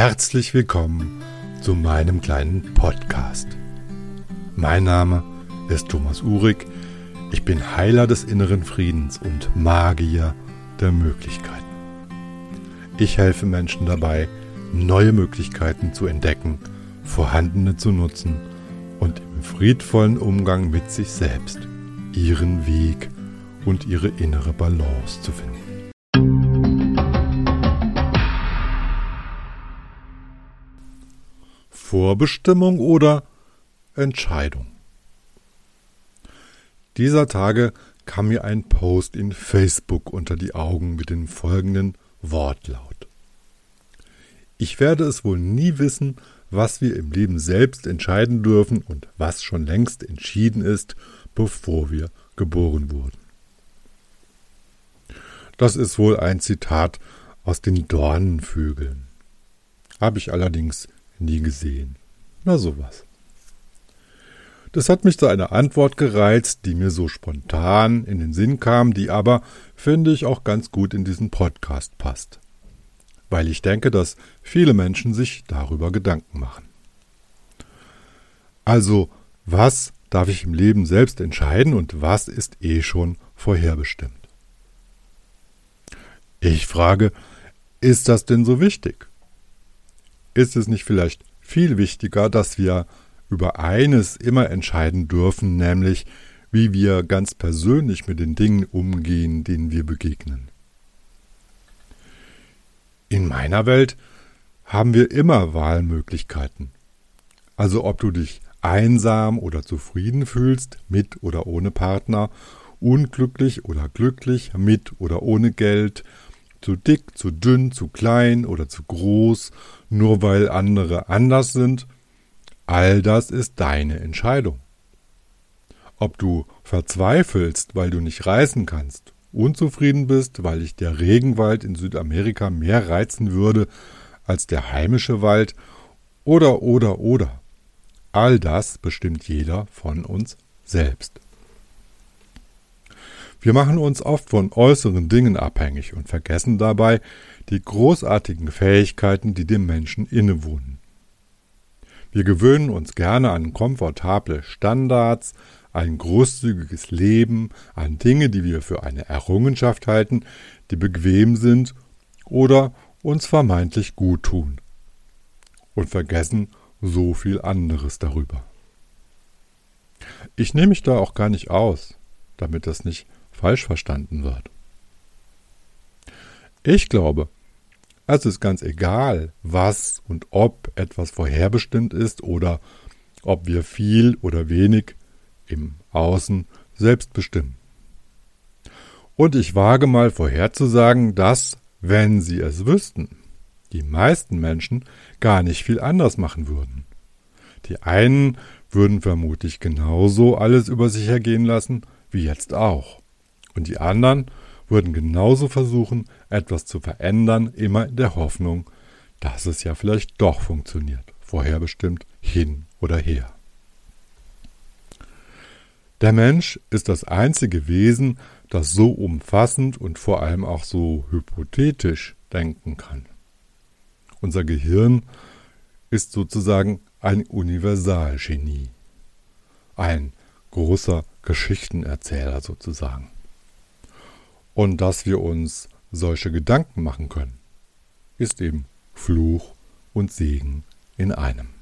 Herzlich willkommen zu meinem kleinen Podcast. Mein Name ist Thomas Uhrig. Ich bin Heiler des inneren Friedens und Magier der Möglichkeiten. Ich helfe Menschen dabei, neue Möglichkeiten zu entdecken, vorhandene zu nutzen und im friedvollen Umgang mit sich selbst ihren Weg und ihre innere Balance zu finden. Vorbestimmung oder Entscheidung. Dieser Tage kam mir ein Post in Facebook unter die Augen mit dem folgenden Wortlaut. Ich werde es wohl nie wissen, was wir im Leben selbst entscheiden dürfen und was schon längst entschieden ist, bevor wir geboren wurden. Das ist wohl ein Zitat aus den Dornenvögeln. Habe ich allerdings nie gesehen. Na sowas. Das hat mich zu einer Antwort gereizt, die mir so spontan in den Sinn kam, die aber, finde ich, auch ganz gut in diesen Podcast passt. Weil ich denke, dass viele Menschen sich darüber Gedanken machen. Also, was darf ich im Leben selbst entscheiden und was ist eh schon vorherbestimmt? Ich frage, ist das denn so wichtig? Ist es nicht vielleicht viel wichtiger, dass wir über eines immer entscheiden dürfen, nämlich wie wir ganz persönlich mit den Dingen umgehen, denen wir begegnen. In meiner Welt haben wir immer Wahlmöglichkeiten. Also ob du dich einsam oder zufrieden fühlst, mit oder ohne Partner, unglücklich oder glücklich, mit oder ohne Geld, zu dick, zu dünn, zu klein oder zu groß, nur weil andere anders sind, all das ist deine Entscheidung. Ob du verzweifelst, weil du nicht reisen kannst, unzufrieden bist, weil dich der Regenwald in Südamerika mehr reizen würde als der heimische Wald, oder, oder, oder. All das bestimmt jeder von uns selbst. Wir machen uns oft von äußeren Dingen abhängig und vergessen dabei die großartigen Fähigkeiten, die dem Menschen innewohnen. Wir gewöhnen uns gerne an komfortable Standards, ein großzügiges Leben, an Dinge, die wir für eine Errungenschaft halten, die bequem sind oder uns vermeintlich gut tun. Und vergessen so viel anderes darüber. Ich nehme mich da auch gar nicht aus, damit das nicht falsch verstanden wird. Ich glaube, es ist ganz egal, was und ob etwas vorherbestimmt ist oder ob wir viel oder wenig im Außen selbst bestimmen. Und ich wage mal vorherzusagen, dass, wenn sie es wüssten, die meisten Menschen gar nicht viel anders machen würden. Die einen würden vermutlich genauso alles über sich ergehen lassen wie jetzt auch. Und die anderen würden genauso versuchen, etwas zu verändern, immer in der Hoffnung, dass es ja vielleicht doch funktioniert, vorherbestimmt hin oder her. Der Mensch ist das einzige Wesen, das so umfassend und vor allem auch so hypothetisch denken kann. Unser Gehirn ist sozusagen ein Universalgenie, ein großer Geschichtenerzähler sozusagen und dass wir uns solche Gedanken machen können, ist eben Fluch und Segen in einem.